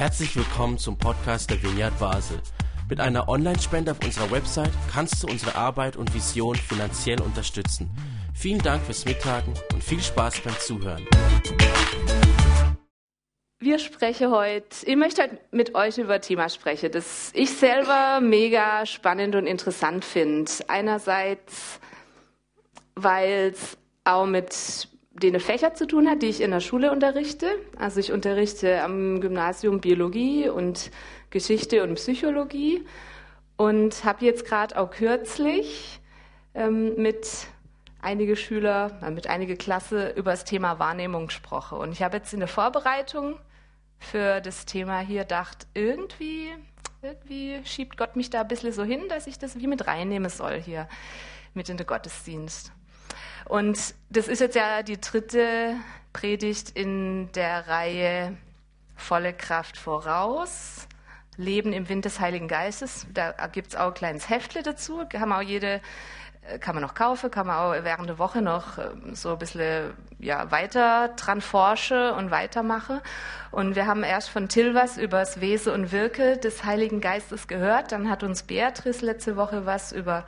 Herzlich willkommen zum Podcast der Vineyard Basel. Mit einer Online-Spende auf unserer Website kannst du unsere Arbeit und Vision finanziell unterstützen. Vielen Dank fürs Mittagen und viel Spaß beim Zuhören. Wir sprechen heute, ich möchte heute mit euch über ein Thema sprechen, das ich selber mega spannend und interessant finde. Einerseits, weil es auch mit den Fächer zu tun hat, die ich in der Schule unterrichte. Also ich unterrichte am Gymnasium Biologie und Geschichte und Psychologie und habe jetzt gerade auch kürzlich ähm, mit einige Schüler, mit einige Klasse über das Thema Wahrnehmung gesprochen. Und ich habe jetzt in der Vorbereitung für das Thema hier gedacht, irgendwie, irgendwie schiebt Gott mich da ein bisschen so hin, dass ich das wie mit reinnehmen soll hier mit in den Gottesdienst. Und das ist jetzt ja die dritte Predigt in der Reihe Volle Kraft voraus. Leben im Wind des Heiligen Geistes. Da gibt es auch ein kleines Heftle dazu. Kann man auch jede, äh, kann man noch kaufen, kann man auch während der Woche noch ähm, so ein bisschen ja, weiter dran forschen und weitermachen. Und wir haben erst von Till was über das Wesen und Wirke des Heiligen Geistes gehört. Dann hat uns Beatrice letzte Woche was über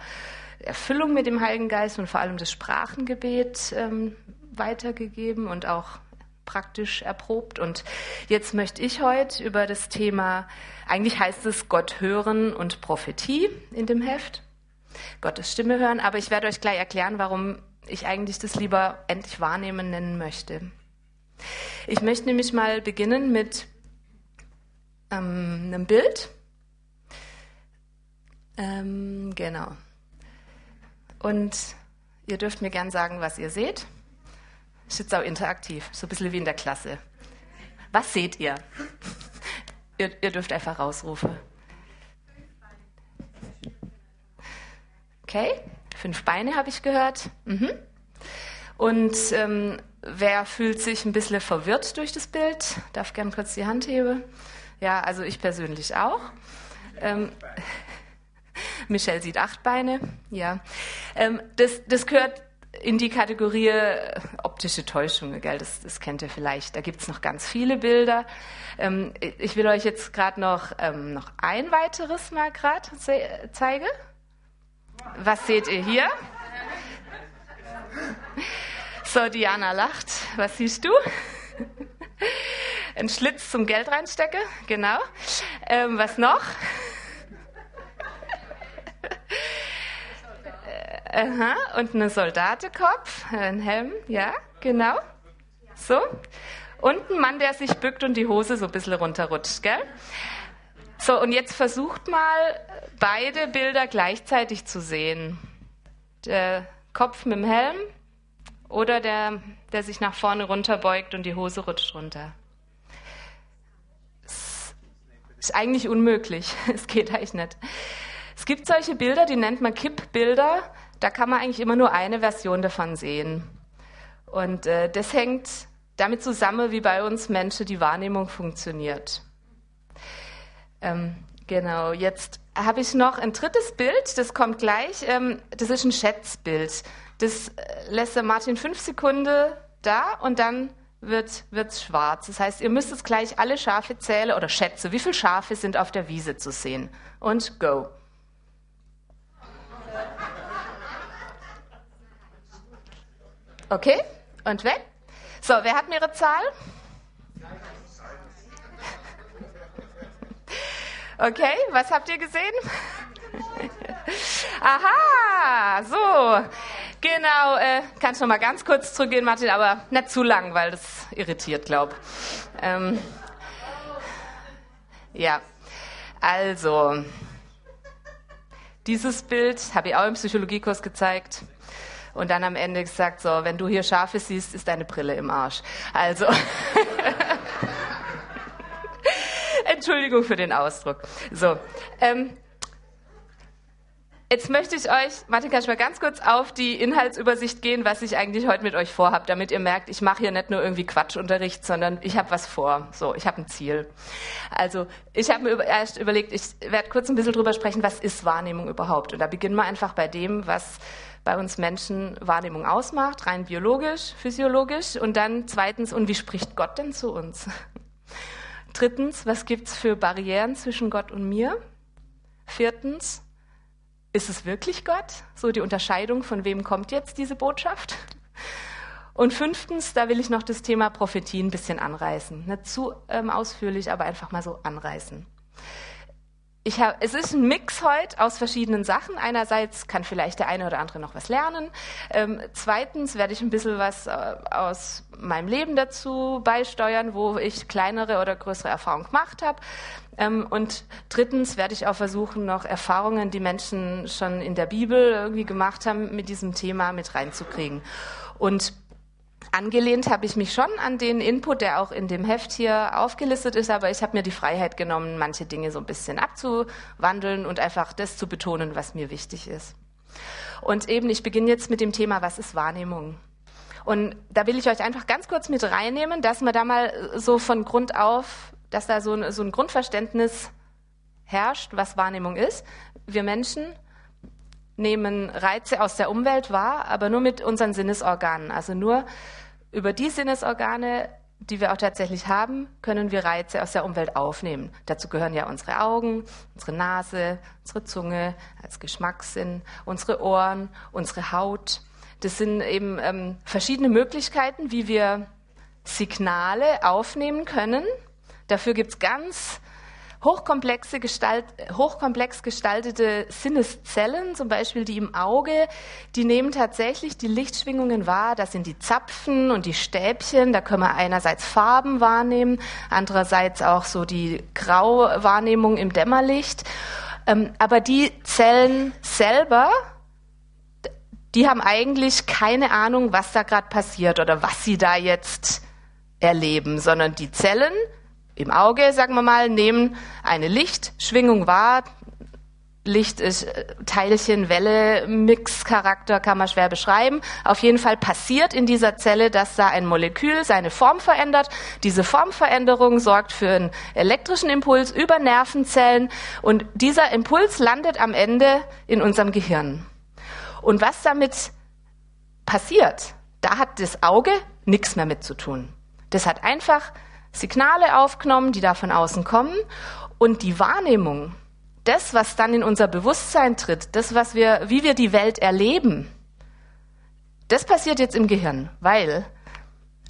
Erfüllung mit dem Heiligen Geist und vor allem das Sprachengebet ähm, weitergegeben und auch praktisch erprobt. Und jetzt möchte ich heute über das Thema, eigentlich heißt es Gott hören und Prophetie in dem Heft, Gottes Stimme hören, aber ich werde euch gleich erklären, warum ich eigentlich das lieber endlich wahrnehmen nennen möchte. Ich möchte nämlich mal beginnen mit ähm, einem Bild. Ähm, genau. Und ihr dürft mir gern sagen, was ihr seht. Ist jetzt auch interaktiv, so ein bisschen wie in der Klasse. Was seht ihr? ihr, ihr dürft einfach rausrufen. Okay, fünf Beine habe ich gehört. Mhm. Und ähm, wer fühlt sich ein bisschen verwirrt durch das Bild? Darf gern kurz die Hand heben. Ja, also ich persönlich auch. Ähm, Michelle sieht acht Beine, ja. Ähm, das, das gehört in die Kategorie äh, optische Täuschung, gell? Das, das kennt ihr vielleicht. Da gibt es noch ganz viele Bilder. Ähm, ich will euch jetzt gerade noch, ähm, noch ein weiteres mal gerade ze zeigen. Was seht ihr hier? So, Diana lacht. Was siehst du? Ein Schlitz zum Geld reinstecken, genau. Ähm, was noch? Aha, und einen Soldatenkopf, ein Helm, ja, genau. So. Und ein Mann, der sich bückt und die Hose so ein bisschen runterrutscht, gell? So, und jetzt versucht mal, beide Bilder gleichzeitig zu sehen. Der Kopf mit dem Helm oder der, der sich nach vorne runterbeugt und die Hose rutscht runter. Das ist eigentlich unmöglich. Es geht eigentlich nicht. Es gibt solche Bilder, die nennt man Kippbilder da kann man eigentlich immer nur eine Version davon sehen. Und äh, das hängt damit zusammen, wie bei uns Menschen die Wahrnehmung funktioniert. Ähm, genau, jetzt habe ich noch ein drittes Bild, das kommt gleich. Ähm, das ist ein Schätzbild. Das äh, lässt der Martin fünf Sekunden da und dann wird es schwarz. Das heißt, ihr müsst es gleich alle Schafe zählen oder schätzen. Wie viele Schafe sind auf der Wiese zu sehen? Und go. Okay, und weg. So, wer hat mir ihre Zahl? Okay, was habt ihr gesehen? Aha, so. Genau, äh, kannst noch mal ganz kurz zurückgehen, Martin, aber nicht zu lang, weil das irritiert, glaub. Ähm, ja, also, dieses Bild habe ich auch im Psychologiekurs gezeigt und dann am Ende gesagt, so, wenn du hier Schafe siehst, ist deine Brille im Arsch. Also, Entschuldigung für den Ausdruck. So, ähm, Jetzt möchte ich euch, Martin, kann ich mal ganz kurz auf die Inhaltsübersicht gehen, was ich eigentlich heute mit euch vorhabe, damit ihr merkt, ich mache hier nicht nur irgendwie Quatschunterricht, sondern ich habe was vor. So, ich habe ein Ziel. Also, ich habe mir erst überlegt, ich werde kurz ein bisschen drüber sprechen, was ist Wahrnehmung überhaupt? Und da beginnen wir einfach bei dem, was bei uns Menschen Wahrnehmung ausmacht, rein biologisch, physiologisch. Und dann zweitens, und wie spricht Gott denn zu uns? Drittens, was gibt es für Barrieren zwischen Gott und mir? Viertens, ist es wirklich Gott? So die Unterscheidung, von wem kommt jetzt diese Botschaft? Und fünftens, da will ich noch das Thema Prophetie ein bisschen anreißen. Nicht zu ähm, ausführlich, aber einfach mal so anreißen. Ich hab, es ist ein Mix heute aus verschiedenen Sachen. Einerseits kann vielleicht der eine oder andere noch was lernen. Ähm, zweitens werde ich ein bisschen was äh, aus meinem Leben dazu beisteuern, wo ich kleinere oder größere Erfahrungen gemacht habe. Ähm, und drittens werde ich auch versuchen, noch Erfahrungen, die Menschen schon in der Bibel irgendwie gemacht haben, mit diesem Thema mit reinzukriegen. Und Angelehnt habe ich mich schon an den Input, der auch in dem Heft hier aufgelistet ist, aber ich habe mir die Freiheit genommen, manche Dinge so ein bisschen abzuwandeln und einfach das zu betonen, was mir wichtig ist. Und eben, ich beginne jetzt mit dem Thema, was ist Wahrnehmung? Und da will ich euch einfach ganz kurz mit reinnehmen, dass man da mal so von Grund auf, dass da so ein, so ein Grundverständnis herrscht, was Wahrnehmung ist. Wir Menschen nehmen Reize aus der Umwelt wahr, aber nur mit unseren Sinnesorganen, also nur über die Sinnesorgane, die wir auch tatsächlich haben, können wir Reize aus der Umwelt aufnehmen. Dazu gehören ja unsere Augen, unsere Nase, unsere Zunge als Geschmackssinn, unsere Ohren, unsere Haut. Das sind eben ähm, verschiedene Möglichkeiten, wie wir Signale aufnehmen können. Dafür gibt es ganz hochkomplexe Gestalt, hochkomplex gestaltete Sinneszellen, zum Beispiel die im Auge, die nehmen tatsächlich die Lichtschwingungen wahr. Das sind die Zapfen und die Stäbchen. Da können wir einerseits Farben wahrnehmen, andererseits auch so die Grauwahrnehmung im Dämmerlicht. Ähm, aber die Zellen selber, die haben eigentlich keine Ahnung, was da gerade passiert oder was sie da jetzt erleben, sondern die Zellen im Auge, sagen wir mal, nehmen eine Lichtschwingung wahr. Licht ist äh, Teilchen, Welle, Mixcharakter kann man schwer beschreiben. Auf jeden Fall passiert in dieser Zelle, dass da ein Molekül seine Form verändert. Diese Formveränderung sorgt für einen elektrischen Impuls über Nervenzellen und dieser Impuls landet am Ende in unserem Gehirn. Und was damit passiert, da hat das Auge nichts mehr mit zu tun. Das hat einfach Signale aufgenommen, die da von außen kommen und die Wahrnehmung, das, was dann in unser Bewusstsein tritt, das, was wir, wie wir die Welt erleben, das passiert jetzt im Gehirn, weil,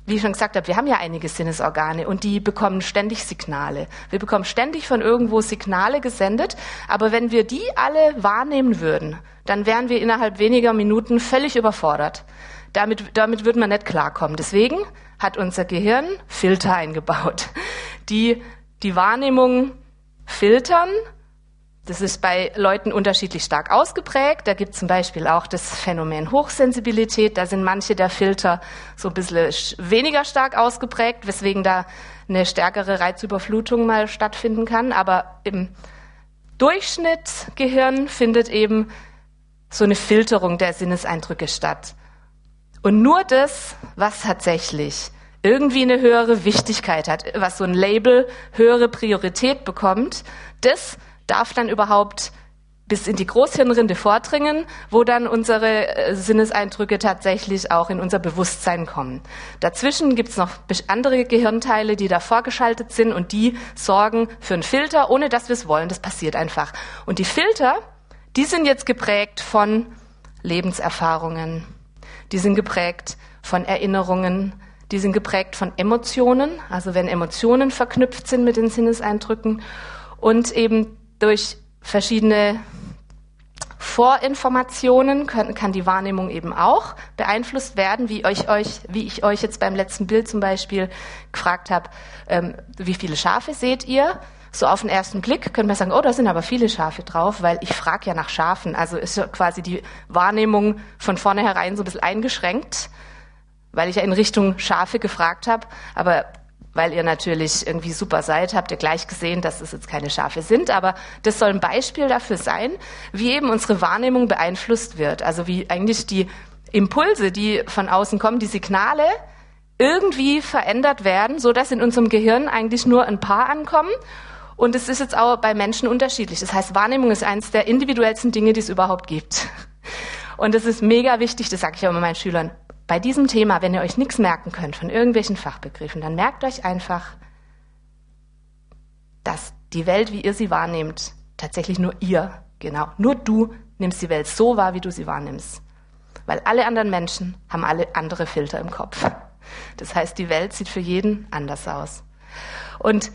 wie ich schon gesagt habe, wir haben ja einige Sinnesorgane und die bekommen ständig Signale. Wir bekommen ständig von irgendwo Signale gesendet, aber wenn wir die alle wahrnehmen würden, dann wären wir innerhalb weniger Minuten völlig überfordert. Damit, damit würde man nicht klarkommen. Deswegen hat unser Gehirn Filter eingebaut, die die Wahrnehmung filtern. Das ist bei Leuten unterschiedlich stark ausgeprägt. Da gibt es zum Beispiel auch das Phänomen Hochsensibilität. Da sind manche der Filter so ein bisschen weniger stark ausgeprägt, weswegen da eine stärkere Reizüberflutung mal stattfinden kann. Aber im Durchschnittgehirn findet eben so eine Filterung der Sinneseindrücke statt. Und nur das, was tatsächlich irgendwie eine höhere Wichtigkeit hat, was so ein Label höhere Priorität bekommt, das darf dann überhaupt bis in die Großhirnrinde vordringen, wo dann unsere äh, Sinneseindrücke tatsächlich auch in unser Bewusstsein kommen. Dazwischen gibt es noch andere Gehirnteile, die da vorgeschaltet sind und die sorgen für einen Filter, ohne dass wir es wollen. Das passiert einfach. Und die Filter, die sind jetzt geprägt von Lebenserfahrungen, die sind geprägt von Erinnerungen, die sind geprägt von Emotionen, also wenn Emotionen verknüpft sind mit den Sinneseindrücken und eben durch verschiedene Vorinformationen können, kann die Wahrnehmung eben auch beeinflusst werden, wie, euch, euch, wie ich euch jetzt beim letzten Bild zum Beispiel gefragt habe, ähm, wie viele Schafe seht ihr? So auf den ersten Blick können wir sagen, oh, da sind aber viele Schafe drauf, weil ich frage ja nach Schafen. Also ist quasi die Wahrnehmung von vornherein so ein bisschen eingeschränkt, weil ich ja in Richtung Schafe gefragt habe. Aber weil ihr natürlich irgendwie super seid, habt ihr gleich gesehen, dass es jetzt keine Schafe sind. Aber das soll ein Beispiel dafür sein, wie eben unsere Wahrnehmung beeinflusst wird. Also wie eigentlich die Impulse, die von außen kommen, die Signale, irgendwie verändert werden, so dass in unserem Gehirn eigentlich nur ein paar ankommen und es ist jetzt auch bei Menschen unterschiedlich. Das heißt, Wahrnehmung ist eines der individuellsten Dinge, die es überhaupt gibt. Und es ist mega wichtig, das sage ich auch immer meinen Schülern. Bei diesem Thema, wenn ihr euch nichts merken könnt von irgendwelchen Fachbegriffen, dann merkt euch einfach, dass die Welt, wie ihr sie wahrnehmt, tatsächlich nur ihr, genau, nur du nimmst die Welt so wahr, wie du sie wahrnimmst. Weil alle anderen Menschen haben alle andere Filter im Kopf. Das heißt, die Welt sieht für jeden anders aus. Und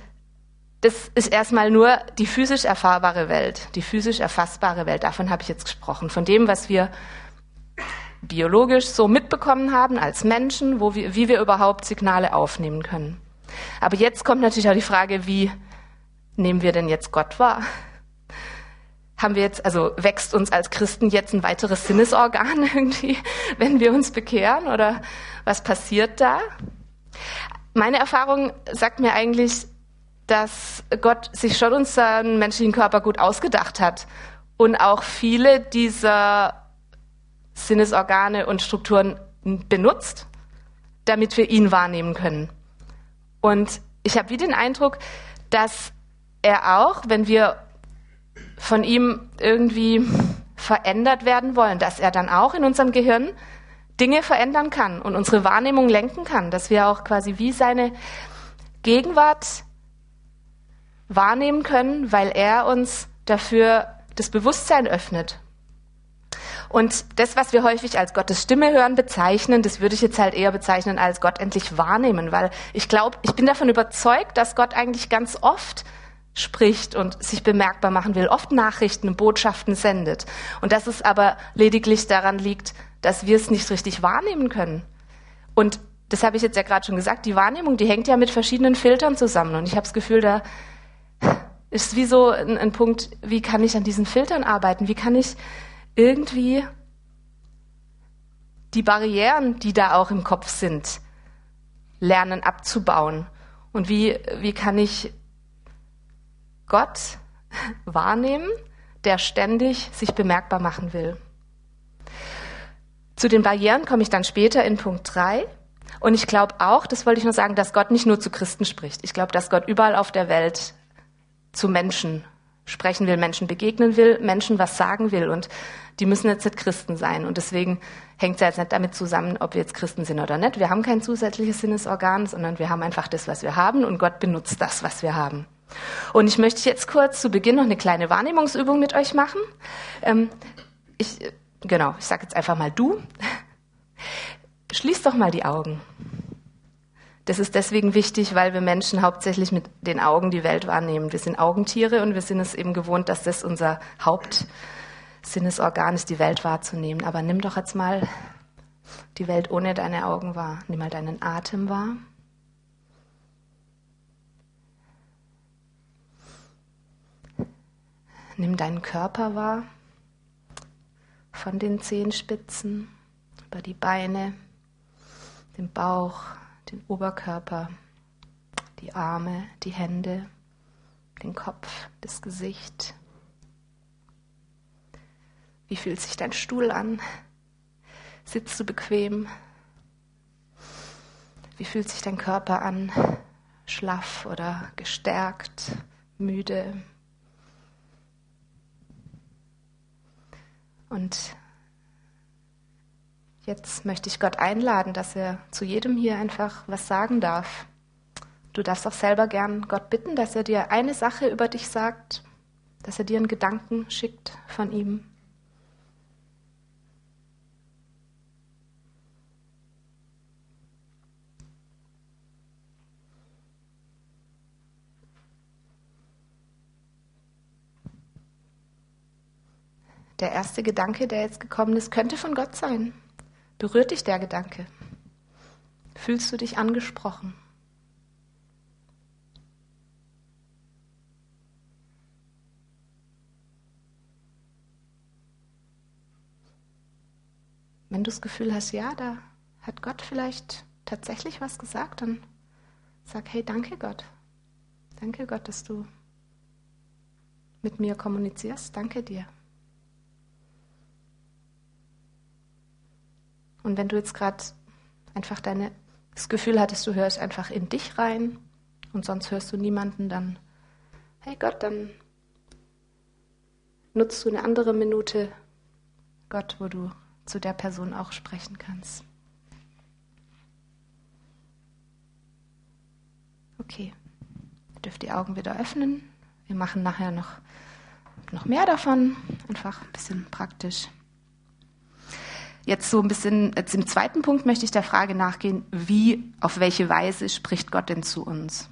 das ist erstmal nur die physisch erfahrbare Welt, die physisch erfassbare Welt. Davon habe ich jetzt gesprochen. Von dem, was wir biologisch so mitbekommen haben als Menschen, wo wir, wie wir überhaupt Signale aufnehmen können. Aber jetzt kommt natürlich auch die Frage, wie nehmen wir denn jetzt Gott wahr? Haben wir jetzt, also wächst uns als Christen jetzt ein weiteres Sinnesorgan irgendwie, wenn wir uns bekehren oder was passiert da? Meine Erfahrung sagt mir eigentlich, dass Gott sich schon unseren menschlichen Körper gut ausgedacht hat und auch viele dieser Sinnesorgane und Strukturen benutzt, damit wir ihn wahrnehmen können. Und ich habe wie den Eindruck, dass er auch, wenn wir von ihm irgendwie verändert werden wollen, dass er dann auch in unserem Gehirn Dinge verändern kann und unsere Wahrnehmung lenken kann, dass wir auch quasi wie seine Gegenwart wahrnehmen können, weil er uns dafür das Bewusstsein öffnet. Und das, was wir häufig als Gottes Stimme hören, bezeichnen, das würde ich jetzt halt eher bezeichnen als Gott endlich wahrnehmen, weil ich glaube, ich bin davon überzeugt, dass Gott eigentlich ganz oft spricht und sich bemerkbar machen will, oft Nachrichten und Botschaften sendet. Und dass es aber lediglich daran liegt, dass wir es nicht richtig wahrnehmen können. Und das habe ich jetzt ja gerade schon gesagt, die Wahrnehmung, die hängt ja mit verschiedenen Filtern zusammen. Und ich habe das Gefühl, da ist wie so ein, ein Punkt, wie kann ich an diesen Filtern arbeiten? Wie kann ich irgendwie die Barrieren, die da auch im Kopf sind, lernen abzubauen? Und wie, wie kann ich Gott wahrnehmen, der ständig sich bemerkbar machen will? Zu den Barrieren komme ich dann später in Punkt 3. Und ich glaube auch, das wollte ich nur sagen, dass Gott nicht nur zu Christen spricht. Ich glaube, dass Gott überall auf der Welt zu Menschen sprechen will, Menschen begegnen will, Menschen was sagen will. Und die müssen jetzt nicht Christen sein. Und deswegen hängt es jetzt nicht damit zusammen, ob wir jetzt Christen sind oder nicht. Wir haben kein zusätzliches Sinnesorgan, sondern wir haben einfach das, was wir haben. Und Gott benutzt das, was wir haben. Und ich möchte jetzt kurz zu Beginn noch eine kleine Wahrnehmungsübung mit euch machen. Ähm, ich, genau, ich sage jetzt einfach mal du. Schließ doch mal die Augen. Das ist deswegen wichtig, weil wir Menschen hauptsächlich mit den Augen die Welt wahrnehmen. Wir sind Augentiere und wir sind es eben gewohnt, dass das unser Hauptsinnesorgan ist, die Welt wahrzunehmen. Aber nimm doch jetzt mal die Welt ohne deine Augen wahr. Nimm mal deinen Atem wahr. Nimm deinen Körper wahr, von den Zehenspitzen über die Beine, den Bauch, den Oberkörper, die Arme, die Hände, den Kopf, das Gesicht. Wie fühlt sich dein Stuhl an? Sitzt du bequem? Wie fühlt sich dein Körper an? Schlaff oder gestärkt, müde? Und Jetzt möchte ich Gott einladen, dass er zu jedem hier einfach was sagen darf. Du darfst auch selber gern Gott bitten, dass er dir eine Sache über dich sagt, dass er dir einen Gedanken schickt von ihm. Der erste Gedanke, der jetzt gekommen ist, könnte von Gott sein. Berührt dich der Gedanke? Fühlst du dich angesprochen? Wenn du das Gefühl hast, ja, da hat Gott vielleicht tatsächlich was gesagt, dann sag, hey, danke Gott. Danke Gott, dass du mit mir kommunizierst. Danke dir. Und wenn du jetzt gerade einfach deine, das Gefühl hattest, du hörst einfach in dich rein und sonst hörst du niemanden, dann, hey Gott, dann nutzt du eine andere Minute, Gott, wo du zu der Person auch sprechen kannst. Okay. Ihr dürft die Augen wieder öffnen. Wir machen nachher noch, noch mehr davon. Einfach ein bisschen praktisch. Jetzt so ein bisschen, im zweiten Punkt möchte ich der Frage nachgehen, wie, auf welche Weise spricht Gott denn zu uns?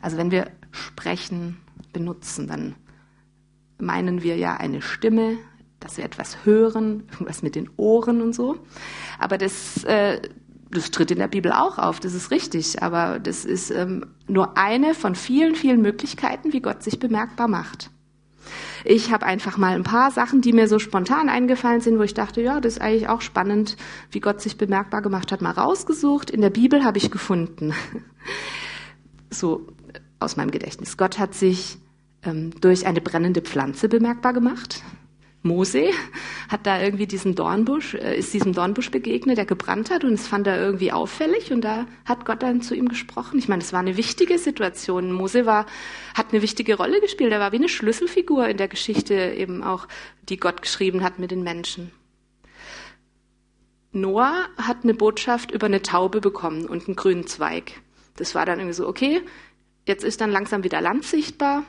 Also wenn wir sprechen, benutzen, dann meinen wir ja eine Stimme, dass wir etwas hören, irgendwas mit den Ohren und so. Aber das, äh, das tritt in der Bibel auch auf, das ist richtig. Aber das ist ähm, nur eine von vielen, vielen Möglichkeiten, wie Gott sich bemerkbar macht. Ich habe einfach mal ein paar Sachen, die mir so spontan eingefallen sind, wo ich dachte, ja, das ist eigentlich auch spannend, wie Gott sich bemerkbar gemacht hat, mal rausgesucht. In der Bibel habe ich gefunden. so aus meinem Gedächtnis. Gott hat sich ähm, durch eine brennende Pflanze bemerkbar gemacht. Mose hat da irgendwie diesen Dornbusch, äh, ist diesem Dornbusch begegnet, der gebrannt hat und es fand er irgendwie auffällig und da hat Gott dann zu ihm gesprochen. Ich meine, es war eine wichtige Situation. Mose war, hat eine wichtige Rolle gespielt. Er war wie eine Schlüsselfigur in der Geschichte eben auch, die Gott geschrieben hat mit den Menschen. Noah hat eine Botschaft über eine Taube bekommen und einen grünen Zweig. Das war dann irgendwie so, okay, jetzt ist dann langsam wieder Land sichtbar.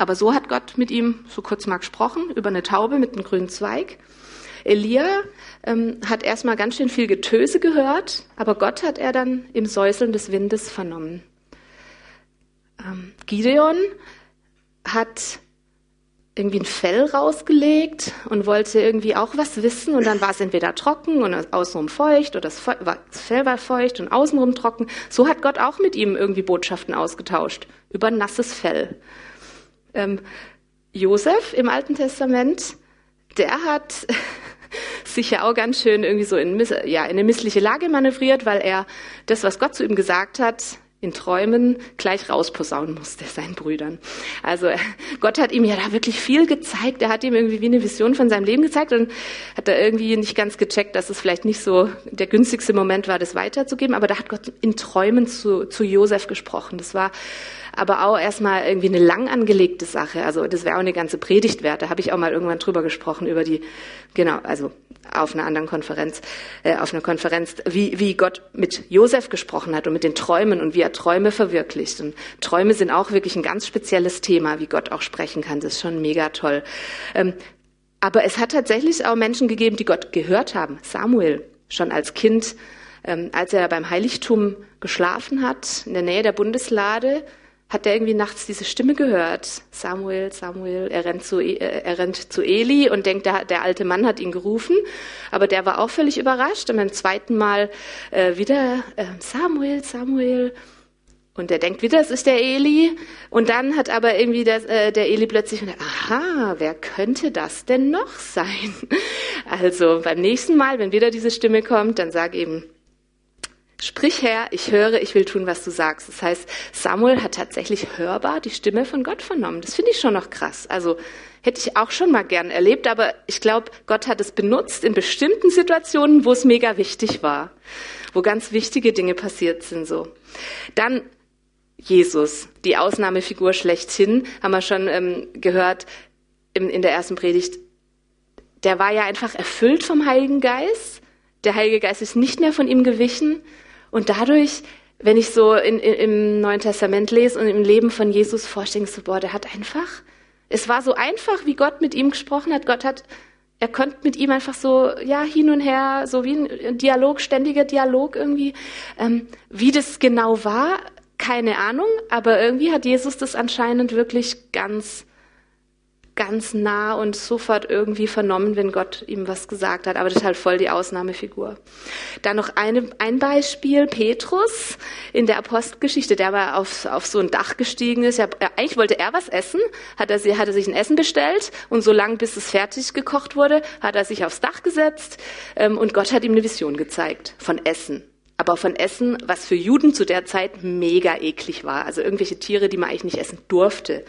Aber so hat Gott mit ihm so kurz mal gesprochen, über eine Taube mit einem grünen Zweig. Elia ähm, hat erstmal ganz schön viel Getöse gehört, aber Gott hat er dann im Säuseln des Windes vernommen. Ähm, Gideon hat irgendwie ein Fell rausgelegt und wollte irgendwie auch was wissen und dann war es entweder trocken und außenrum feucht oder das Fell war feucht und außenrum trocken. So hat Gott auch mit ihm irgendwie Botschaften ausgetauscht über nasses Fell. Ähm, Josef im Alten Testament, der hat sich ja auch ganz schön irgendwie so in, ja, in eine missliche Lage manövriert, weil er das, was Gott zu ihm gesagt hat, in Träumen gleich rausposaunen musste, seinen Brüdern. Also Gott hat ihm ja da wirklich viel gezeigt. Er hat ihm irgendwie wie eine Vision von seinem Leben gezeigt und hat da irgendwie nicht ganz gecheckt, dass es vielleicht nicht so der günstigste Moment war, das weiterzugeben. Aber da hat Gott in Träumen zu, zu Josef gesprochen. Das war aber auch erstmal irgendwie eine lang angelegte Sache. Also das wäre auch eine ganze Predigt wert. Da habe ich auch mal irgendwann drüber gesprochen, über die, genau, also auf einer anderen Konferenz, äh, auf einer Konferenz, wie, wie Gott mit Josef gesprochen hat und mit den Träumen und wie er Träume verwirklicht. Und Träume sind auch wirklich ein ganz spezielles Thema, wie Gott auch sprechen kann. Das ist schon mega toll. Ähm, aber es hat tatsächlich auch Menschen gegeben, die Gott gehört haben. Samuel, schon als Kind, ähm, als er beim Heiligtum geschlafen hat, in der Nähe der Bundeslade, hat er irgendwie nachts diese Stimme gehört. Samuel, Samuel, er rennt zu, e, äh, er rennt zu Eli und denkt, der, der, alte Mann hat ihn gerufen. Aber der war auch völlig überrascht und beim zweiten Mal äh, wieder äh, Samuel, Samuel. Und er denkt wieder, es ist der Eli. Und dann hat aber irgendwie das, äh, der Eli plötzlich gedacht, aha, wer könnte das denn noch sein? Also beim nächsten Mal, wenn wieder diese Stimme kommt, dann sag eben, Sprich her, ich höre, ich will tun, was du sagst. Das heißt, Samuel hat tatsächlich hörbar die Stimme von Gott vernommen. Das finde ich schon noch krass. Also hätte ich auch schon mal gern erlebt, aber ich glaube, Gott hat es benutzt in bestimmten Situationen, wo es mega wichtig war, wo ganz wichtige Dinge passiert sind so. Dann Jesus, die Ausnahmefigur schlechthin, haben wir schon ähm, gehört in, in der ersten Predigt. Der war ja einfach erfüllt vom Heiligen Geist. Der Heilige Geist ist nicht mehr von ihm gewichen. Und dadurch, wenn ich so in, in, im Neuen Testament lese und im Leben von Jesus vorstelle, so, boah, der hat einfach, es war so einfach, wie Gott mit ihm gesprochen hat. Gott hat, er konnte mit ihm einfach so, ja, hin und her, so wie ein Dialog, ständiger Dialog irgendwie. Ähm, wie das genau war, keine Ahnung, aber irgendwie hat Jesus das anscheinend wirklich ganz ganz nah und sofort irgendwie vernommen, wenn Gott ihm was gesagt hat. Aber das ist halt voll die Ausnahmefigur. Dann noch eine, ein Beispiel, Petrus in der Apostelgeschichte, der aber auf, auf so ein Dach gestiegen ist. Ja, eigentlich wollte er was essen, hat er, hat er sich ein Essen bestellt und so lange, bis es fertig gekocht wurde, hat er sich aufs Dach gesetzt ähm, und Gott hat ihm eine Vision gezeigt von Essen aber von Essen, was für Juden zu der Zeit mega eklig war. Also irgendwelche Tiere, die man eigentlich nicht essen durfte.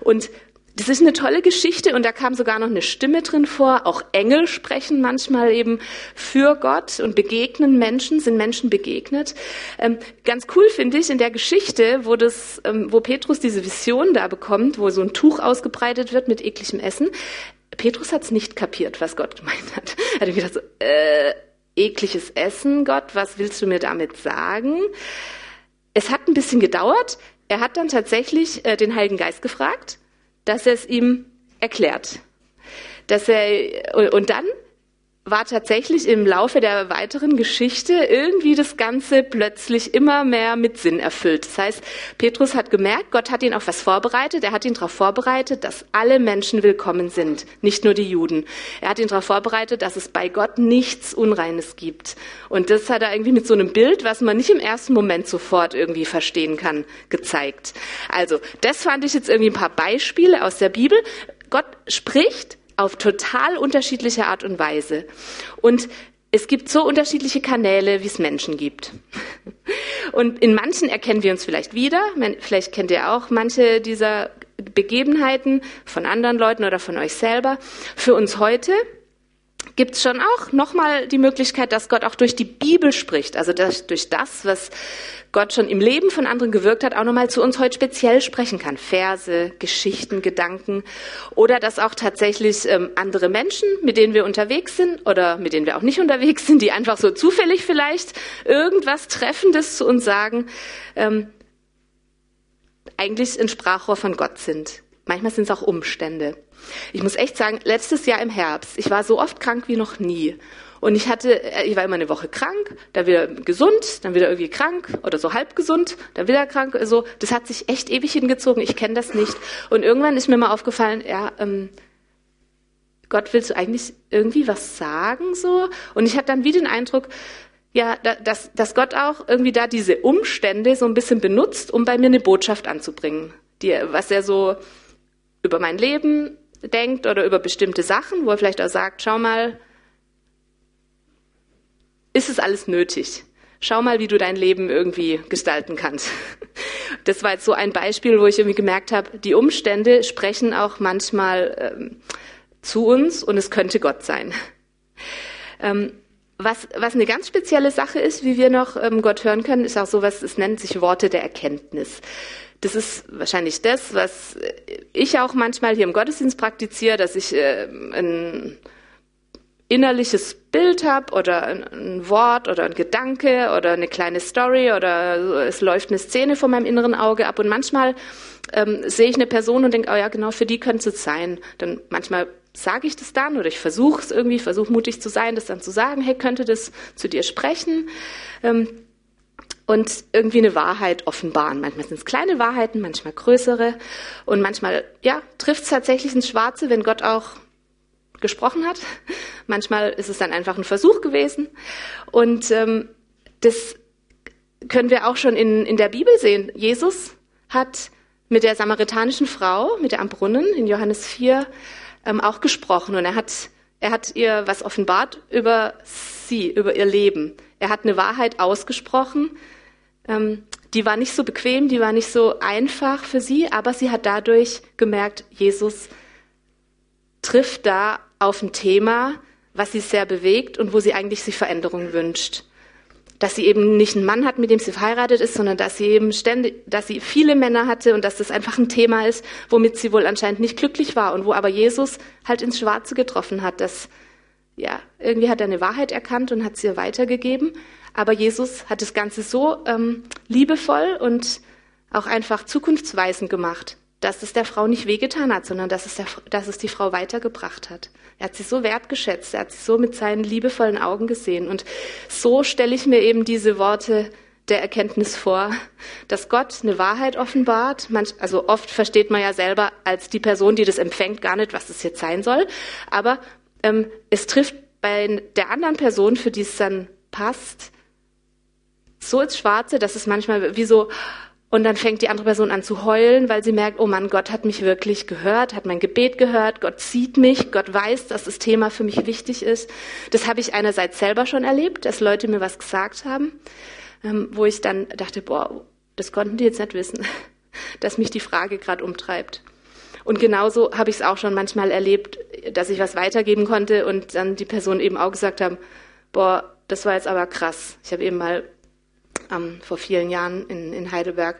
Und das ist eine tolle Geschichte und da kam sogar noch eine Stimme drin vor. Auch Engel sprechen manchmal eben für Gott und begegnen Menschen, sind Menschen begegnet. Ähm, ganz cool finde ich in der Geschichte, wo das, ähm, wo Petrus diese Vision da bekommt, wo so ein Tuch ausgebreitet wird mit ekligem Essen. Petrus hat es nicht kapiert, was Gott gemeint hat. Er hat gedacht so, äh, ekliges Essen, Gott, was willst du mir damit sagen? Es hat ein bisschen gedauert, er hat dann tatsächlich äh, den Heiligen Geist gefragt, dass er es ihm erklärt. Dass er, und dann war tatsächlich im Laufe der weiteren Geschichte irgendwie das Ganze plötzlich immer mehr mit Sinn erfüllt. Das heißt, Petrus hat gemerkt, Gott hat ihn auf was vorbereitet. Er hat ihn darauf vorbereitet, dass alle Menschen willkommen sind, nicht nur die Juden. Er hat ihn darauf vorbereitet, dass es bei Gott nichts Unreines gibt. Und das hat er irgendwie mit so einem Bild, was man nicht im ersten Moment sofort irgendwie verstehen kann, gezeigt. Also, das fand ich jetzt irgendwie ein paar Beispiele aus der Bibel. Gott spricht auf total unterschiedliche Art und Weise. Und es gibt so unterschiedliche Kanäle, wie es Menschen gibt. Und in manchen erkennen wir uns vielleicht wieder. Vielleicht kennt ihr auch manche dieser Begebenheiten von anderen Leuten oder von euch selber. Für uns heute gibt es schon auch nochmal die Möglichkeit, dass Gott auch durch die Bibel spricht, also dass durch das, was Gott schon im Leben von anderen gewirkt hat, auch nochmal zu uns heute speziell sprechen kann. Verse, Geschichten, Gedanken oder dass auch tatsächlich ähm, andere Menschen, mit denen wir unterwegs sind oder mit denen wir auch nicht unterwegs sind, die einfach so zufällig vielleicht irgendwas Treffendes zu uns sagen, ähm, eigentlich ein Sprachrohr von Gott sind. Manchmal sind es auch Umstände. Ich muss echt sagen, letztes Jahr im Herbst, ich war so oft krank wie noch nie. Und ich hatte, äh, ich war immer eine Woche krank, dann wieder gesund, dann wieder irgendwie krank oder so halb gesund, dann wieder krank. Also das hat sich echt ewig hingezogen. Ich kenne das nicht. Und irgendwann ist mir mal aufgefallen, ja, ähm, Gott, willst du eigentlich irgendwie was sagen so? Und ich hatte dann wie den Eindruck, ja, dass, dass Gott auch irgendwie da diese Umstände so ein bisschen benutzt, um bei mir eine Botschaft anzubringen, die, was er so über mein Leben denkt oder über bestimmte Sachen, wo er vielleicht auch sagt, schau mal, ist es alles nötig? Schau mal, wie du dein Leben irgendwie gestalten kannst. Das war jetzt so ein Beispiel, wo ich irgendwie gemerkt habe, die Umstände sprechen auch manchmal ähm, zu uns und es könnte Gott sein. Ähm, was, was eine ganz spezielle Sache ist, wie wir noch ähm, Gott hören können, ist auch sowas, es nennt sich Worte der Erkenntnis. Das ist wahrscheinlich das, was ich auch manchmal hier im Gottesdienst praktiziere, dass ich äh, ein innerliches Bild habe oder ein, Wort oder ein Gedanke oder eine kleine Story oder es läuft eine Szene vor meinem inneren Auge ab und manchmal ähm, sehe ich eine Person und denke, oh ja, genau, für die könnte es sein. Dann manchmal sage ich das dann oder ich versuche es irgendwie, versuche mutig zu sein, das dann zu sagen, hey, könnte das zu dir sprechen? Ähm, und irgendwie eine Wahrheit offenbaren. Manchmal sind es kleine Wahrheiten, manchmal größere und manchmal ja trifft es tatsächlich ins Schwarze, wenn Gott auch gesprochen hat. Manchmal ist es dann einfach ein Versuch gewesen. Und ähm, das können wir auch schon in, in der Bibel sehen. Jesus hat mit der samaritanischen Frau, mit der am Brunnen in Johannes 4, ähm, auch gesprochen. Und er hat, er hat ihr was offenbart über sie, über ihr Leben. Er hat eine Wahrheit ausgesprochen. Ähm, die war nicht so bequem, die war nicht so einfach für sie, aber sie hat dadurch gemerkt, Jesus trifft da auf ein Thema, was sie sehr bewegt und wo sie eigentlich sich Veränderung wünscht. Dass sie eben nicht einen Mann hat, mit dem sie verheiratet ist, sondern dass sie eben ständig, dass sie viele Männer hatte und dass das einfach ein Thema ist, womit sie wohl anscheinend nicht glücklich war und wo aber Jesus halt ins Schwarze getroffen hat, dass, ja, irgendwie hat er eine Wahrheit erkannt und hat sie ihr weitergegeben. Aber Jesus hat das Ganze so ähm, liebevoll und auch einfach zukunftsweisend gemacht, dass es der Frau nicht wehgetan hat, sondern dass es, der, dass es die Frau weitergebracht hat. Er hat sie so wertgeschätzt, er hat sie so mit seinen liebevollen Augen gesehen. Und so stelle ich mir eben diese Worte der Erkenntnis vor, dass Gott eine Wahrheit offenbart. Manch, also oft versteht man ja selber als die Person, die das empfängt, gar nicht, was das jetzt sein soll. Aber ähm, es trifft bei der anderen Person, für die es dann passt, so ins Schwarze, dass es manchmal wie so, und dann fängt die andere Person an zu heulen, weil sie merkt, oh Mann, Gott hat mich wirklich gehört, hat mein Gebet gehört, Gott sieht mich, Gott weiß, dass das Thema für mich wichtig ist. Das habe ich einerseits selber schon erlebt, dass Leute mir was gesagt haben, ähm, wo ich dann dachte, boah, das konnten die jetzt nicht wissen, dass mich die Frage gerade umtreibt. Und genauso habe ich es auch schon manchmal erlebt, dass ich was weitergeben konnte und dann die Person eben auch gesagt haben, boah, das war jetzt aber krass. Ich habe eben mal ähm, vor vielen Jahren in, in Heidelberg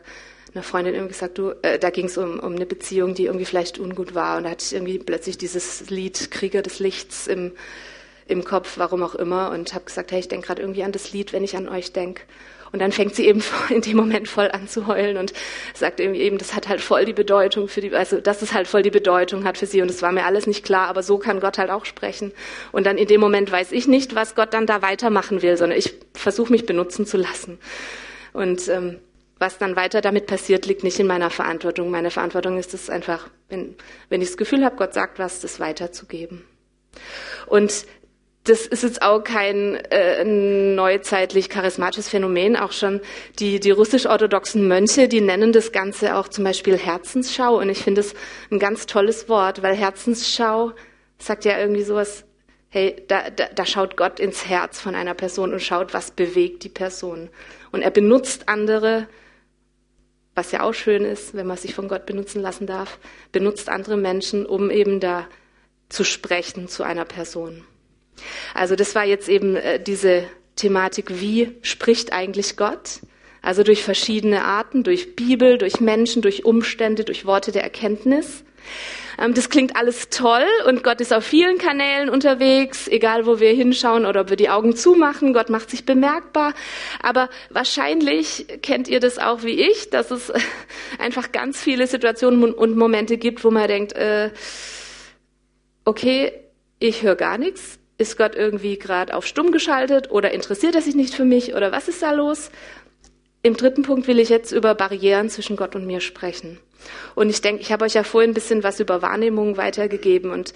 einer Freundin irgendwie gesagt, du, äh, da ging es um, um eine Beziehung, die irgendwie vielleicht ungut war. Und da hatte ich irgendwie plötzlich dieses Lied Krieger des Lichts im, im Kopf, warum auch immer. Und habe gesagt, hey, ich denke gerade irgendwie an das Lied, wenn ich an euch denke. Und dann fängt sie eben in dem Moment voll an zu heulen und sagt eben, das hat halt voll die Bedeutung für die, also dass es halt voll die Bedeutung hat für sie. Und es war mir alles nicht klar, aber so kann Gott halt auch sprechen. Und dann in dem Moment weiß ich nicht, was Gott dann da weitermachen will, sondern ich versuche mich benutzen zu lassen. Und ähm, was dann weiter damit passiert, liegt nicht in meiner Verantwortung. Meine Verantwortung ist es einfach, wenn, wenn ich das Gefühl habe, Gott sagt was, das weiterzugeben. Und das ist jetzt auch kein äh, neuzeitlich charismatisches Phänomen. Auch schon die, die russisch-orthodoxen Mönche, die nennen das Ganze auch zum Beispiel Herzensschau. Und ich finde es ein ganz tolles Wort, weil Herzensschau sagt ja irgendwie sowas, hey, da, da, da schaut Gott ins Herz von einer Person und schaut, was bewegt die Person. Und er benutzt andere, was ja auch schön ist, wenn man sich von Gott benutzen lassen darf, benutzt andere Menschen, um eben da zu sprechen zu einer Person. Also das war jetzt eben äh, diese Thematik, wie spricht eigentlich Gott? Also durch verschiedene Arten, durch Bibel, durch Menschen, durch Umstände, durch Worte der Erkenntnis. Ähm, das klingt alles toll und Gott ist auf vielen Kanälen unterwegs, egal wo wir hinschauen oder ob wir die Augen zumachen. Gott macht sich bemerkbar. Aber wahrscheinlich kennt ihr das auch wie ich, dass es einfach ganz viele Situationen und Momente gibt, wo man denkt, äh, okay, ich höre gar nichts. Ist Gott irgendwie gerade auf stumm geschaltet oder interessiert er sich nicht für mich oder was ist da los? Im dritten Punkt will ich jetzt über Barrieren zwischen Gott und mir sprechen. Und ich denke, ich habe euch ja vorhin ein bisschen was über Wahrnehmung weitergegeben und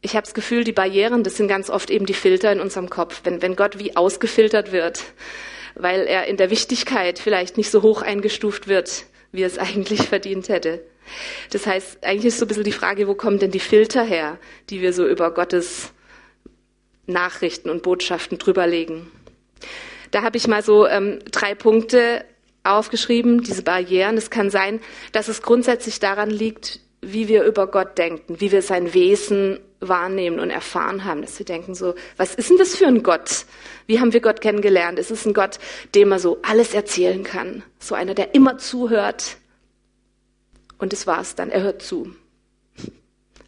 ich habe das Gefühl, die Barrieren, das sind ganz oft eben die Filter in unserem Kopf, wenn, wenn Gott wie ausgefiltert wird, weil er in der Wichtigkeit vielleicht nicht so hoch eingestuft wird, wie er es eigentlich verdient hätte. Das heißt, eigentlich ist so ein bisschen die Frage, wo kommen denn die Filter her, die wir so über Gottes Nachrichten und Botschaften drüberlegen. Da habe ich mal so ähm, drei Punkte aufgeschrieben, diese Barrieren. Es kann sein, dass es grundsätzlich daran liegt, wie wir über Gott denken, wie wir sein Wesen wahrnehmen und erfahren haben, dass wir denken so, was ist denn das für ein Gott? Wie haben wir Gott kennengelernt? Ist es ein Gott, dem man so alles erzählen kann? So einer, der immer zuhört? Und das war's dann, er hört zu.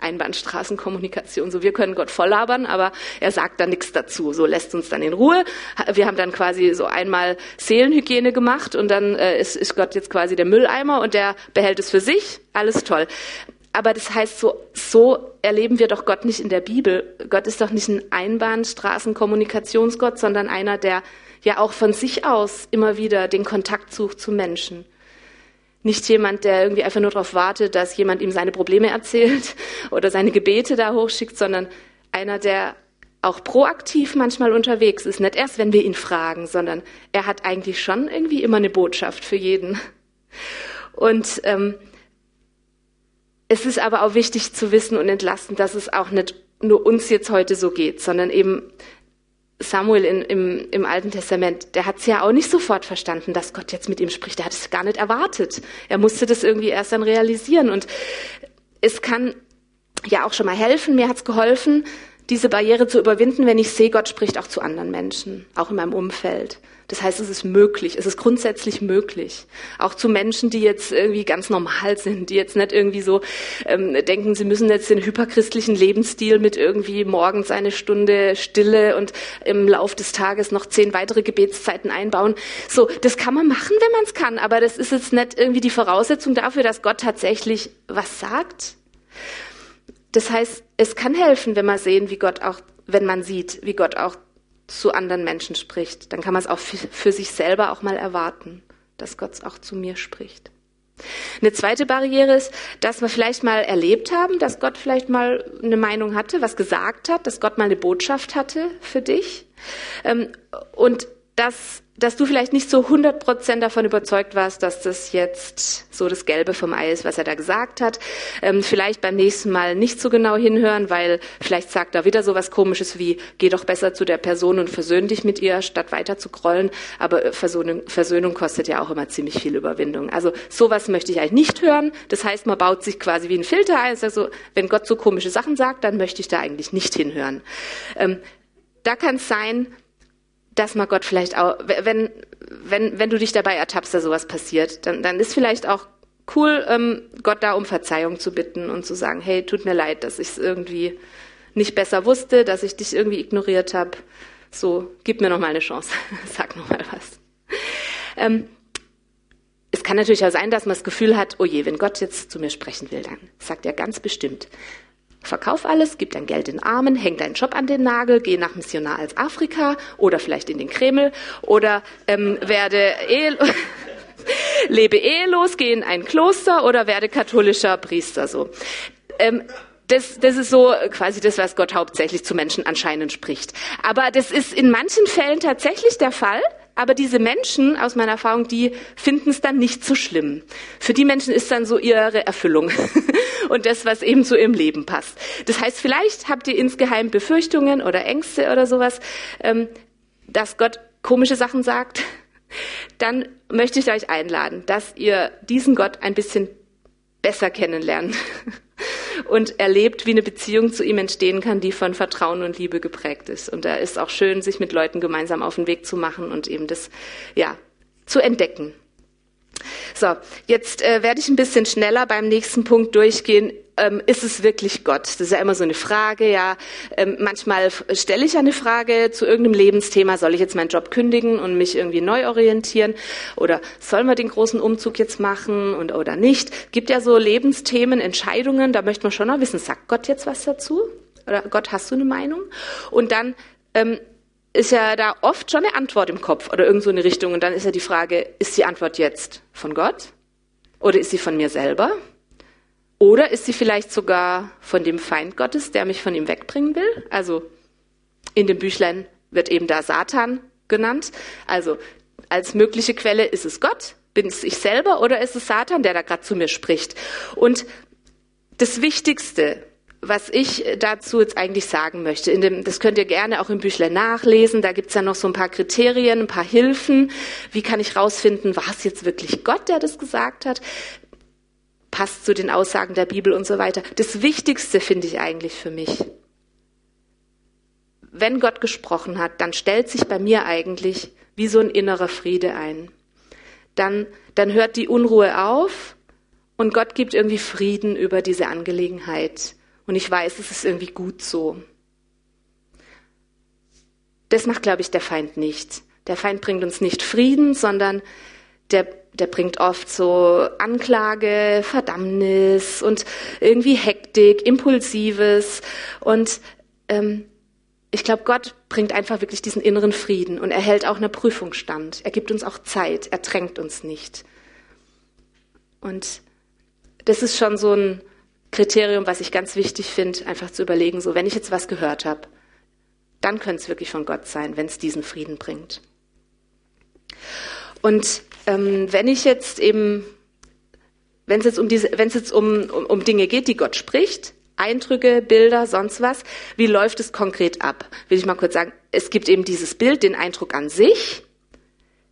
Einbahnstraßenkommunikation. So, wir können Gott voll labern, aber er sagt da nichts dazu. So lässt uns dann in Ruhe. Wir haben dann quasi so einmal Seelenhygiene gemacht und dann äh, ist, ist Gott jetzt quasi der Mülleimer und der behält es für sich. Alles toll. Aber das heißt, so, so erleben wir doch Gott nicht in der Bibel. Gott ist doch nicht ein Einbahnstraßenkommunikationsgott, sondern einer, der ja auch von sich aus immer wieder den Kontakt sucht zu Menschen. Nicht jemand, der irgendwie einfach nur darauf wartet, dass jemand ihm seine Probleme erzählt oder seine Gebete da hochschickt, sondern einer, der auch proaktiv manchmal unterwegs ist. Nicht erst, wenn wir ihn fragen, sondern er hat eigentlich schon irgendwie immer eine Botschaft für jeden. Und ähm, es ist aber auch wichtig zu wissen und entlasten, dass es auch nicht nur uns jetzt heute so geht, sondern eben Samuel in, im, im Alten Testament, der hat es ja auch nicht sofort verstanden, dass Gott jetzt mit ihm spricht. Der hat es gar nicht erwartet. Er musste das irgendwie erst dann realisieren. Und es kann ja auch schon mal helfen, mir hat es geholfen, diese Barriere zu überwinden, wenn ich sehe, Gott spricht auch zu anderen Menschen, auch in meinem Umfeld. Das heißt, es ist möglich, es ist grundsätzlich möglich. Auch zu Menschen, die jetzt irgendwie ganz normal sind, die jetzt nicht irgendwie so ähm, denken, sie müssen jetzt den hyperchristlichen Lebensstil mit irgendwie morgens eine Stunde Stille und im Lauf des Tages noch zehn weitere Gebetszeiten einbauen. So, das kann man machen, wenn man es kann, aber das ist jetzt nicht irgendwie die Voraussetzung dafür, dass Gott tatsächlich was sagt. Das heißt, es kann helfen, wenn man sehen, wie Gott auch, wenn man sieht, wie Gott auch zu anderen Menschen spricht. Dann kann man es auch für sich selber auch mal erwarten, dass Gott auch zu mir spricht. Eine zweite Barriere ist, dass wir vielleicht mal erlebt haben, dass Gott vielleicht mal eine Meinung hatte, was gesagt hat, dass Gott mal eine Botschaft hatte für dich. Ähm, und dass dass du vielleicht nicht so 100% davon überzeugt warst, dass das jetzt so das Gelbe vom Ei ist, was er da gesagt hat. Ähm, vielleicht beim nächsten Mal nicht so genau hinhören, weil vielleicht sagt er wieder so was Komisches wie, geh doch besser zu der Person und versöhn dich mit ihr, statt weiter zu grollen. Aber Versöhnung, Versöhnung kostet ja auch immer ziemlich viel Überwindung. Also sowas möchte ich eigentlich nicht hören. Das heißt, man baut sich quasi wie ein Filter ein. Also wenn Gott so komische Sachen sagt, dann möchte ich da eigentlich nicht hinhören. Ähm, da kann es sein, dass man Gott vielleicht auch, wenn, wenn, wenn du dich dabei ertappst, dass sowas passiert, dann, dann ist vielleicht auch cool, ähm, Gott da um Verzeihung zu bitten und zu sagen, hey, tut mir leid, dass ich es irgendwie nicht besser wusste, dass ich dich irgendwie ignoriert habe. So, gib mir noch mal eine Chance. Sag noch mal was. Ähm, es kann natürlich auch sein, dass man das Gefühl hat, oh je, wenn Gott jetzt zu mir sprechen will, dann sagt er ganz bestimmt, verkauf alles, gib dein Geld den Armen, häng deinen Job an den Nagel, geh nach Missionar als Afrika oder vielleicht in den Kreml oder ähm, werde Ehe, lebe ehelos, geh in ein Kloster oder werde katholischer Priester. So. Ähm, das, das ist so quasi das, was Gott hauptsächlich zu Menschen anscheinend spricht. Aber das ist in manchen Fällen tatsächlich der Fall. Aber diese Menschen, aus meiner Erfahrung, die finden es dann nicht so schlimm. Für die Menschen ist dann so ihre Erfüllung und das, was eben zu ihrem Leben passt. Das heißt, vielleicht habt ihr insgeheim Befürchtungen oder Ängste oder sowas, ähm, dass Gott komische Sachen sagt. Dann möchte ich euch einladen, dass ihr diesen Gott ein bisschen besser kennenlernen und erlebt, wie eine Beziehung zu ihm entstehen kann, die von Vertrauen und Liebe geprägt ist. Und da ist auch schön, sich mit Leuten gemeinsam auf den Weg zu machen und eben das, ja, zu entdecken. So, jetzt äh, werde ich ein bisschen schneller beim nächsten Punkt durchgehen. Ähm, ist es wirklich Gott? Das ist ja immer so eine Frage. Ja, ähm, manchmal stelle ich eine Frage zu irgendeinem Lebensthema. Soll ich jetzt meinen Job kündigen und mich irgendwie neu orientieren? Oder sollen wir den großen Umzug jetzt machen und oder nicht? Gibt ja so Lebensthemen, Entscheidungen. Da möchte man schon noch wissen, sagt Gott jetzt was dazu? Oder Gott, hast du eine Meinung? Und dann ähm, ist ja da oft schon eine Antwort im Kopf oder irgend so eine Richtung. Und dann ist ja die Frage, ist die Antwort jetzt von Gott? Oder ist sie von mir selber? Oder ist sie vielleicht sogar von dem Feind Gottes, der mich von ihm wegbringen will? Also in dem Büchlein wird eben da Satan genannt. Also als mögliche Quelle ist es Gott, bin es ich selber oder ist es Satan, der da gerade zu mir spricht? Und das Wichtigste was ich dazu jetzt eigentlich sagen möchte. In dem, das könnt ihr gerne auch im Büchlein nachlesen. Da gibt's ja noch so ein paar Kriterien, ein paar Hilfen. Wie kann ich rausfinden, war es jetzt wirklich Gott, der das gesagt hat? Passt zu den Aussagen der Bibel und so weiter. Das Wichtigste finde ich eigentlich für mich. Wenn Gott gesprochen hat, dann stellt sich bei mir eigentlich wie so ein innerer Friede ein. Dann, dann hört die Unruhe auf und Gott gibt irgendwie Frieden über diese Angelegenheit. Und ich weiß, es ist irgendwie gut so. Das macht, glaube ich, der Feind nicht. Der Feind bringt uns nicht Frieden, sondern der, der bringt oft so Anklage, Verdammnis und irgendwie Hektik, Impulsives. Und ähm, ich glaube, Gott bringt einfach wirklich diesen inneren Frieden und er hält auch eine Prüfung stand. Er gibt uns auch Zeit, er drängt uns nicht. Und das ist schon so ein, Kriterium, was ich ganz wichtig finde, einfach zu überlegen, so wenn ich jetzt was gehört habe, dann könnte es wirklich von Gott sein, wenn es diesen Frieden bringt. Und ähm, wenn ich jetzt eben, wenn es jetzt um diese, wenn jetzt um, um, um Dinge geht, die Gott spricht, Eindrücke, Bilder, sonst was, wie läuft es konkret ab? Will ich mal kurz sagen, es gibt eben dieses Bild, den Eindruck an sich,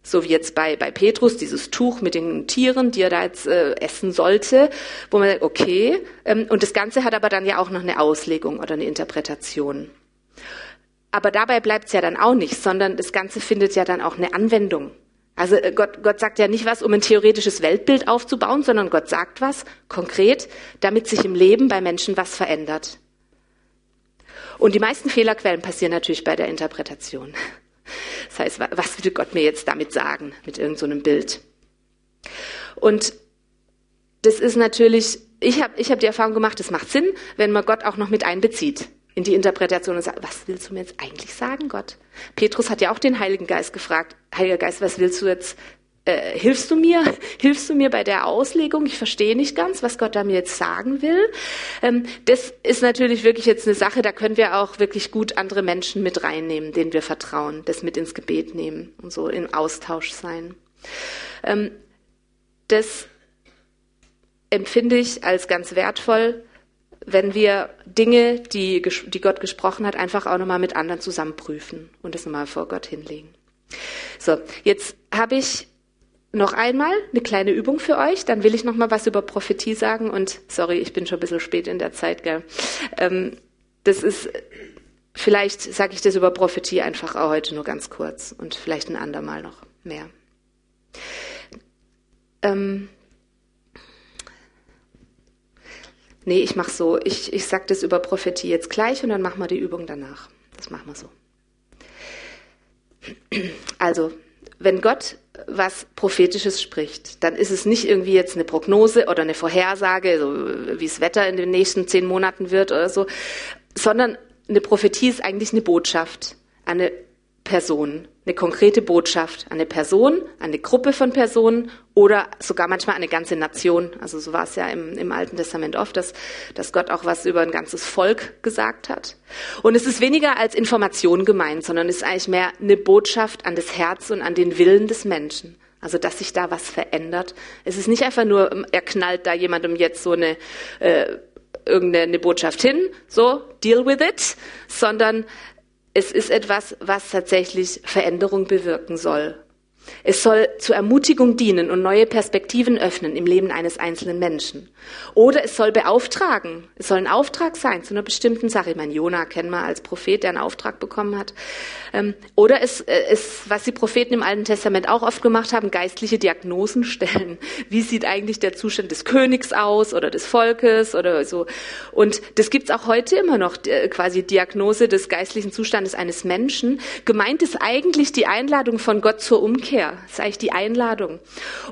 so wie jetzt bei, bei Petrus, dieses Tuch mit den Tieren, die er da jetzt äh, essen sollte, wo man sagt, okay, ähm, und das Ganze hat aber dann ja auch noch eine Auslegung oder eine Interpretation. Aber dabei bleibt es ja dann auch nicht, sondern das Ganze findet ja dann auch eine Anwendung. Also äh, Gott, Gott sagt ja nicht was, um ein theoretisches Weltbild aufzubauen, sondern Gott sagt was konkret, damit sich im Leben bei Menschen was verändert. Und die meisten Fehlerquellen passieren natürlich bei der Interpretation. Das heißt, was will Gott mir jetzt damit sagen, mit irgendeinem so Bild? Und das ist natürlich, ich habe ich hab die Erfahrung gemacht, es macht Sinn, wenn man Gott auch noch mit einbezieht in die Interpretation und sagt, was willst du mir jetzt eigentlich sagen, Gott? Petrus hat ja auch den Heiligen Geist gefragt, Heiliger Geist, was willst du jetzt äh, hilfst du mir? Hilfst du mir bei der Auslegung? Ich verstehe nicht ganz, was Gott da mir jetzt sagen will. Ähm, das ist natürlich wirklich jetzt eine Sache, da können wir auch wirklich gut andere Menschen mit reinnehmen, denen wir vertrauen, das mit ins Gebet nehmen und so im Austausch sein. Ähm, das empfinde ich als ganz wertvoll, wenn wir Dinge, die, die Gott gesprochen hat, einfach auch nochmal mit anderen zusammen prüfen und das nochmal vor Gott hinlegen. So, jetzt habe ich noch einmal eine kleine Übung für euch, dann will ich noch mal was über Prophetie sagen und sorry, ich bin schon ein bisschen spät in der Zeit, gell. Ähm, das ist vielleicht sage ich das über Prophetie einfach auch heute nur ganz kurz und vielleicht ein andermal noch mehr. Ähm, nee, ich mache so, ich, ich sage das über Prophetie jetzt gleich und dann machen wir die Übung danach. Das machen wir so. Also, wenn Gott was prophetisches spricht. Dann ist es nicht irgendwie jetzt eine Prognose oder eine Vorhersage, so wie das Wetter in den nächsten zehn Monaten wird oder so, sondern eine Prophetie ist eigentlich eine Botschaft, eine Person, eine konkrete Botschaft an eine Person, an eine Gruppe von Personen oder sogar manchmal eine ganze Nation. Also so war es ja im, im Alten Testament oft, dass, dass Gott auch was über ein ganzes Volk gesagt hat. Und es ist weniger als Information gemeint, sondern es ist eigentlich mehr eine Botschaft an das Herz und an den Willen des Menschen. Also dass sich da was verändert. Es ist nicht einfach nur, er knallt da jemandem jetzt so eine äh, irgendeine Botschaft hin, so deal with it, sondern es ist etwas, was tatsächlich Veränderung bewirken soll. Es soll zur Ermutigung dienen und neue Perspektiven öffnen im Leben eines einzelnen Menschen. Oder es soll beauftragen. Es soll ein Auftrag sein zu einer bestimmten Sache. Ich meine, Jona kennen wir als Prophet, der einen Auftrag bekommen hat. Ähm, oder es, äh, es, was die Propheten im Alten Testament auch oft gemacht haben, geistliche Diagnosen stellen. Wie sieht eigentlich der Zustand des Königs aus oder des Volkes oder so. Und das gibt's auch heute immer noch, äh, quasi Diagnose des geistlichen Zustandes eines Menschen. Gemeint ist eigentlich die Einladung von Gott zur Umkehr. Das ist eigentlich die Einladung.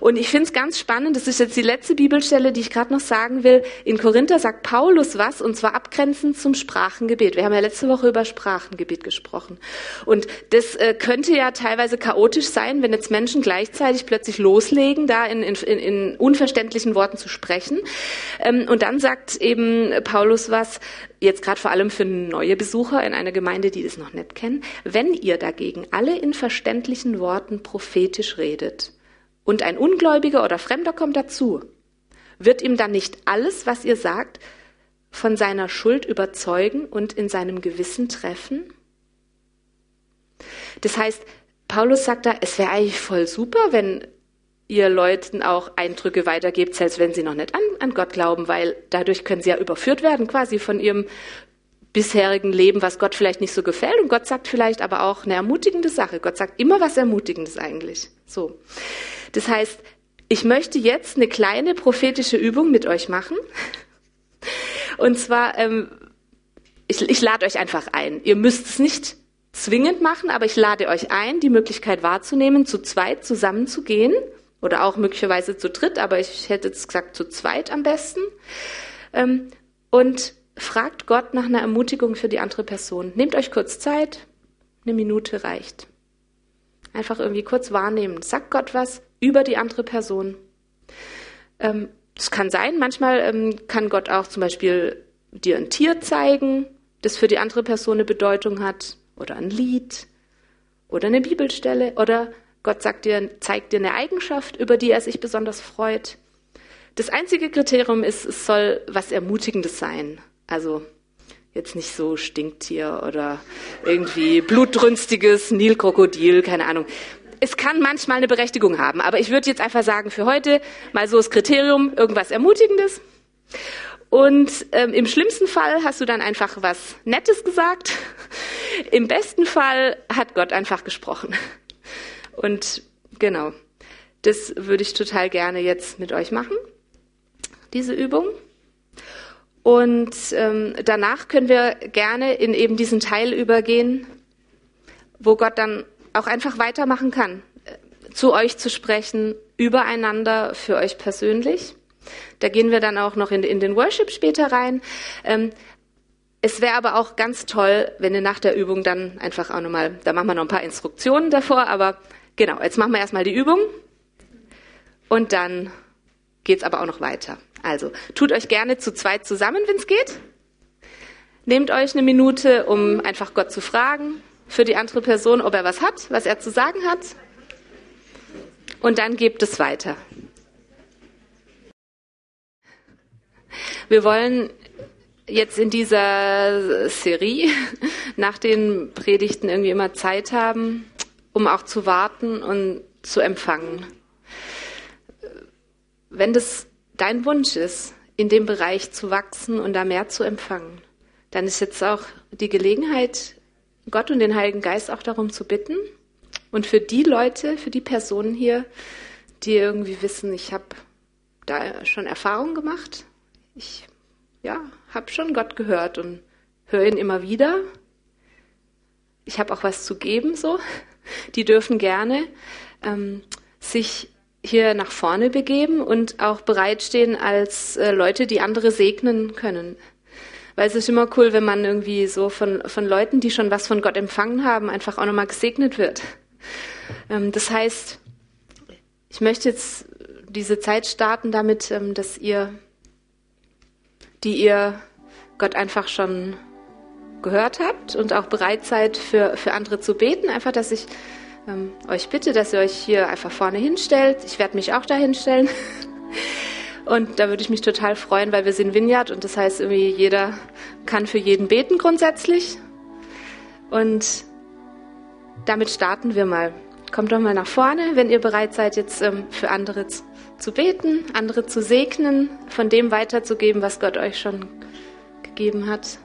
Und ich finde es ganz spannend, das ist jetzt die letzte Bibelstelle, die ich gerade noch sagen will. In Korinther sagt Paulus was, und zwar abgrenzend zum Sprachengebet. Wir haben ja letzte Woche über Sprachengebet gesprochen. Und das äh, könnte ja teilweise chaotisch sein, wenn jetzt Menschen gleichzeitig plötzlich loslegen, da in, in, in unverständlichen Worten zu sprechen. Ähm, und dann sagt eben Paulus was, jetzt gerade vor allem für neue Besucher in einer Gemeinde, die das noch nicht kennen. Wenn ihr dagegen alle in verständlichen Worten prophetisch redet und ein Ungläubiger oder Fremder kommt dazu, wird ihm dann nicht alles, was ihr sagt, von seiner Schuld überzeugen und in seinem Gewissen treffen? Das heißt, Paulus sagt da, es wäre eigentlich voll super, wenn ihr Leuten auch Eindrücke weitergebt, selbst wenn sie noch nicht an, an Gott glauben, weil dadurch können sie ja überführt werden quasi von ihrem bisherigen Leben, was Gott vielleicht nicht so gefällt. Und Gott sagt vielleicht aber auch eine ermutigende Sache. Gott sagt immer was Ermutigendes eigentlich. So. Das heißt, ich möchte jetzt eine kleine prophetische Übung mit euch machen. Und zwar, ähm, ich, ich lade euch einfach ein. Ihr müsst es nicht zwingend machen, aber ich lade euch ein, die Möglichkeit wahrzunehmen, zu zweit zusammenzugehen oder auch möglicherweise zu dritt, aber ich hätte jetzt gesagt zu zweit am besten. Ähm, und fragt Gott nach einer Ermutigung für die andere Person. Nehmt euch kurz Zeit, eine Minute reicht. Einfach irgendwie kurz wahrnehmen. Sagt Gott was über die andere Person. Ähm, das kann sein, manchmal ähm, kann Gott auch zum Beispiel dir ein Tier zeigen, das für die andere Person eine Bedeutung hat, oder ein Lied, oder eine Bibelstelle, oder Gott sagt dir, zeigt dir eine Eigenschaft, über die er sich besonders freut. Das einzige Kriterium ist, es soll was Ermutigendes sein. Also jetzt nicht so Stinktier oder irgendwie blutrünstiges Nilkrokodil, keine Ahnung. Es kann manchmal eine Berechtigung haben, aber ich würde jetzt einfach sagen, für heute mal so das Kriterium, irgendwas Ermutigendes. Und ähm, im schlimmsten Fall hast du dann einfach was Nettes gesagt. Im besten Fall hat Gott einfach gesprochen. Und genau, das würde ich total gerne jetzt mit euch machen, diese Übung. Und ähm, danach können wir gerne in eben diesen Teil übergehen, wo Gott dann auch einfach weitermachen kann, äh, zu euch zu sprechen, übereinander, für euch persönlich. Da gehen wir dann auch noch in, in den Worship später rein. Ähm, es wäre aber auch ganz toll, wenn ihr nach der Übung dann einfach auch nochmal, da machen wir noch ein paar Instruktionen davor, aber Genau, jetzt machen wir erstmal die Übung und dann geht es aber auch noch weiter. Also tut euch gerne zu zweit zusammen, wenn es geht. Nehmt euch eine Minute, um einfach Gott zu fragen für die andere Person, ob er was hat, was er zu sagen hat. Und dann gebt es weiter. Wir wollen jetzt in dieser Serie nach den Predigten irgendwie immer Zeit haben, um auch zu warten und zu empfangen. Wenn das dein Wunsch ist, in dem Bereich zu wachsen und da mehr zu empfangen, dann ist jetzt auch die Gelegenheit, Gott und den Heiligen Geist auch darum zu bitten. Und für die Leute, für die Personen hier, die irgendwie wissen, ich habe da schon Erfahrungen gemacht, ich ja, habe schon Gott gehört und höre ihn immer wieder. Ich habe auch was zu geben, so die dürfen gerne ähm, sich hier nach vorne begeben und auch bereitstehen als äh, Leute, die andere segnen können. Weil es ist immer cool, wenn man irgendwie so von, von Leuten, die schon was von Gott empfangen haben, einfach auch nochmal gesegnet wird. Ähm, das heißt, ich möchte jetzt diese Zeit starten damit, ähm, dass ihr, die ihr Gott einfach schon gehört habt und auch bereit seid, für, für andere zu beten, einfach, dass ich ähm, euch bitte, dass ihr euch hier einfach vorne hinstellt. Ich werde mich auch da hinstellen. Und da würde ich mich total freuen, weil wir sind Vineyard und das heißt irgendwie jeder kann für jeden beten grundsätzlich. Und damit starten wir mal. Kommt doch mal nach vorne, wenn ihr bereit seid, jetzt ähm, für andere zu, zu beten, andere zu segnen, von dem weiterzugeben, was Gott euch schon gegeben hat.